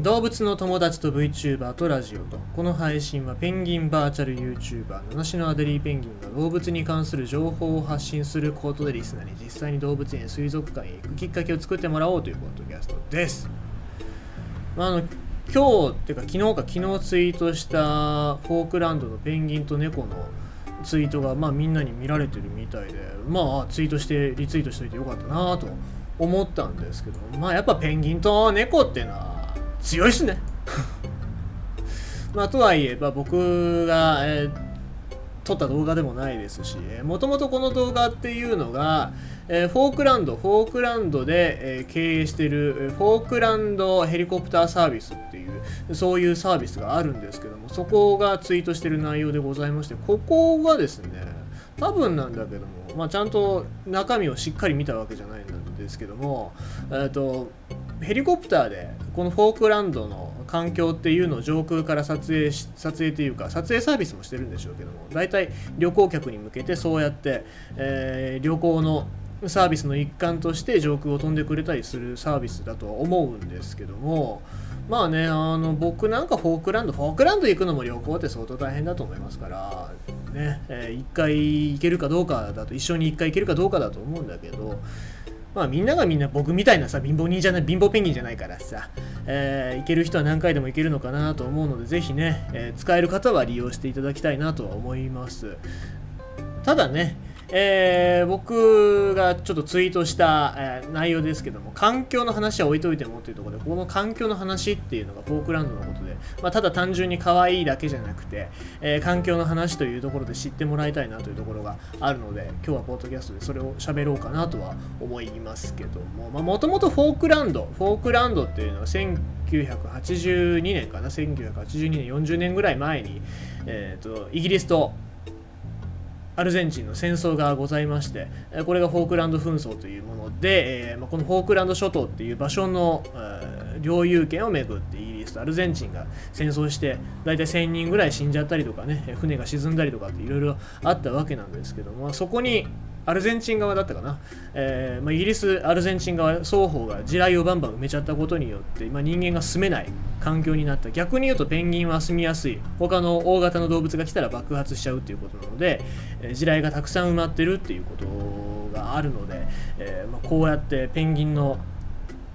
動物の友達と VTuber とラジオと。この配信はペンギンバーチャル YouTuber 七種のアデリーペンギンが動物に関する情報を発信することでリスナーに実際に動物園水族館へ行くきっかけを作ってもらおうというポッドキャストです、まあ、あの今日っていうか昨日か昨日ツイートしたフォークランドのペンギンと猫のツイートがまあみんなに見られてるみたいでまあツイートしてリツイートしといてよかったなと思ったんですけどまあやっぱペンギンと猫っていうのは強いっすね。まあとはいえ、まあ、僕が、えー撮った動画でもないですしもともとこの動画っていうのが、えーフォークランドフォークランドで、えー経営してるフォークランドヘリコプターサービスっていうそういうサービスがあるんですけどもそこがツイートしてる内容でございましてここがですね多分なんだけども、まあ、ちゃんと中身をしっかり見たわけじゃないんですけども、えー、とヘリコプターでこのフォークランドの環境っていうのを上空から撮影し撮影というか撮影サービスもしてるんでしょうけども大体旅行客に向けてそうやって、えー旅行のサービスの一環として上空を飛んでくれたりするサービスだとは思うんですけどもまあねあの僕なんかフォークランドフォークランド行くのも旅行って相当大変だと思いますからね、えー一回行けるかどうかだと一緒に一回行けるかどうかだと思うんだけどまあみんながみんな僕みたいなさ貧乏人じゃない貧乏ペンギンじゃないからさ、えー行ける人は何回でも行けるのかなと思うのでぜひね、えー使える方は利用していただきたいなとは思います。ただねえー僕がちょっとツイートした、えー内容ですけども環境の話は置いといてもっていうところでこの環境の話っていうのがフォークランドのことで、まあ、ただ単純に可愛いだけじゃなくて、えー環境の話というところで知ってもらいたいなというところがあるので今日はポッドキャストでそれを喋ろうかなとは思いますけどももともとフォークランドフォークランドっていうのは1982年かな？1982年40年ぐらい前に、えー、とイギリスとアルゼンチンの戦争がございましてこれがフォークランド紛争というもので、えーまあ、このフォークランド諸島っていう場所の、え領有権をめぐってイギリスとアルゼンチンが戦争して大体1000人ぐらい死んじゃったりとかね船が沈んだりとかっていろいろあったわけなんですけども、そこにアルゼンチン側だったかな、えーまあ、イギリス、アルゼンチン側双方が地雷をバンバン埋めちゃったことによって、まあ、人間が住めない環境になった。逆に言うとペンギンは住みやすい。他の大型の動物が来たら爆発しちゃうっていうことなので、えー地雷がたくさん埋まってるっていうことがあるので、えーまあ、こうやってペンギンの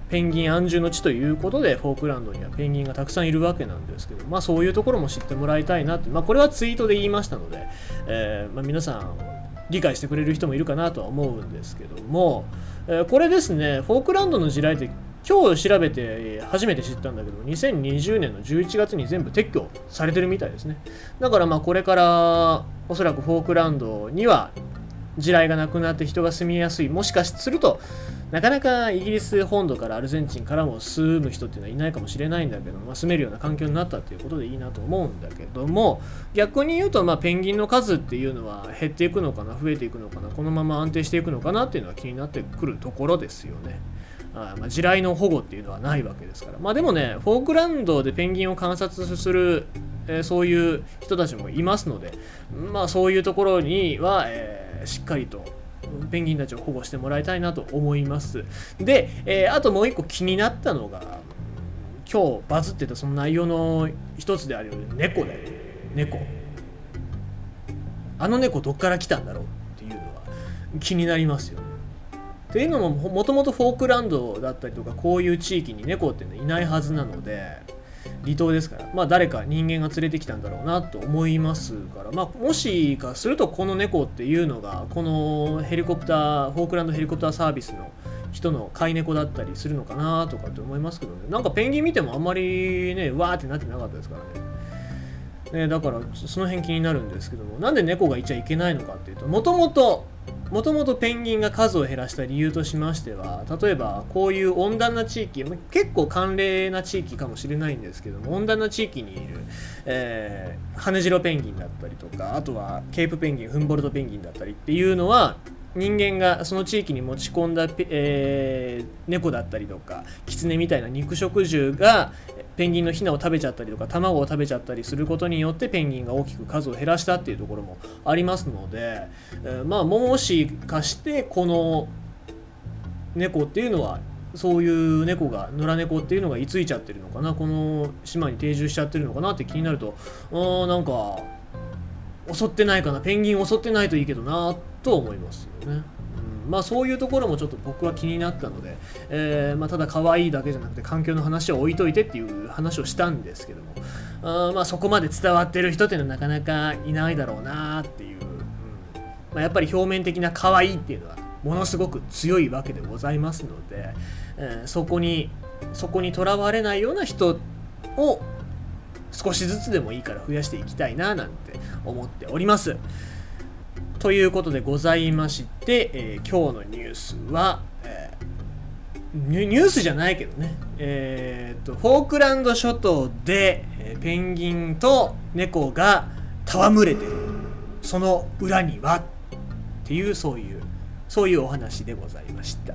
ペンギン安住の地ということでフォークランドにはペンギンがたくさんいるわけなんですけど、まあ、そういうところも知ってもらいたいなって、まあ、これはツイートで言いましたので、えーまあ、皆さん理解してくれる人もいるかなとは思うんですけども、えこれですねフォークランドの地雷って今日調べて初めて知ったんだけど2020年の11月に全部撤去されてるみたいですね。だからまあこれからおそらくフォークランドには地雷がなくなって人が住みやすいもしかするとなかなかイギリス本土からアルゼンチンからも住む人っていうのはいないかもしれないんだけど、まあ、住めるような環境になったっていうことでいいなと思うんだけども逆に言うと、まあ、ペンギンの数っていうのは減っていくのかな増えていくのかなこのまま安定していくのかなっていうのは気になってくるところですよね。あまあ、地雷の保護っていうのはないわけですからまあでもねフォークランドでペンギンを観察する、えーそういう人たちもいますのでまあそういうところには、えーしっかりとペンギンたちを保護してもらいたいなと思います。で、えーあともう一個気になったのが今日バズってたその内容の一つであるように猫だよ猫。あの猫どっから来たんだろうっていうのは気になりますよね。っていうのももともとフォークランドだったりとかこういう地域に猫っていうのはいないはずなので離島ですから。まあ誰か人間が連れてきたんだろうなと思いますから。まあもしかするとこの猫っていうのがこのヘリコプターフォークランドヘリコプターサービスの人の飼い猫だったりするのかなとかって思いますけどね。なんかペンギン見てもあんまりねわーってなってなかったですからね。ね、だからその辺気になるんですけども。なんで猫がいちゃいけないのかっていうともともともともとペンギンが数を減らした理由としましては例えばこういう温暖な地域結構寒冷な地域かもしれないんですけども温暖な地域にいる、えー、羽白ペンギンだったりとかあとはケープペンギンフンボルトペンギンだったりっていうのは人間がその地域に持ち込んだ、えー猫だったりとかキツネみたいな肉食獣がペンギンのヒナを食べちゃったりとか卵を食べちゃったりすることによってペンギンが大きく数を減らしたっていうところもありますので、えーまあもしかしてこの猫っていうのはそういう猫が野良猫っていうのが居ついちゃってるのかなこの島に定住しちゃってるのかなって気になるとあーなんか襲ってないかなペンギン襲ってないといいけどなと思いますよね。まあそういうところもちょっと僕は気になったので、えーまあ、ただ可愛いだけじゃなくて環境の話を置いといてっていう話をしたんですけどもあまあそこまで伝わってる人っていうのはなかなかいないだろうなっていう、うんまあ、やっぱり表面的な可愛いっていうのはものすごく強いわけでございますので、えーそこにそこにとらわれないような人を少しずつでもいいから増やしていきたいななんて思っております。ということでございまして、えー今日のニュースは、えーニュースじゃないけどね、えーとフォークランド諸島で、えペンギンと猫が戯れてるその裏にはっていうそういうそういうお話でございました。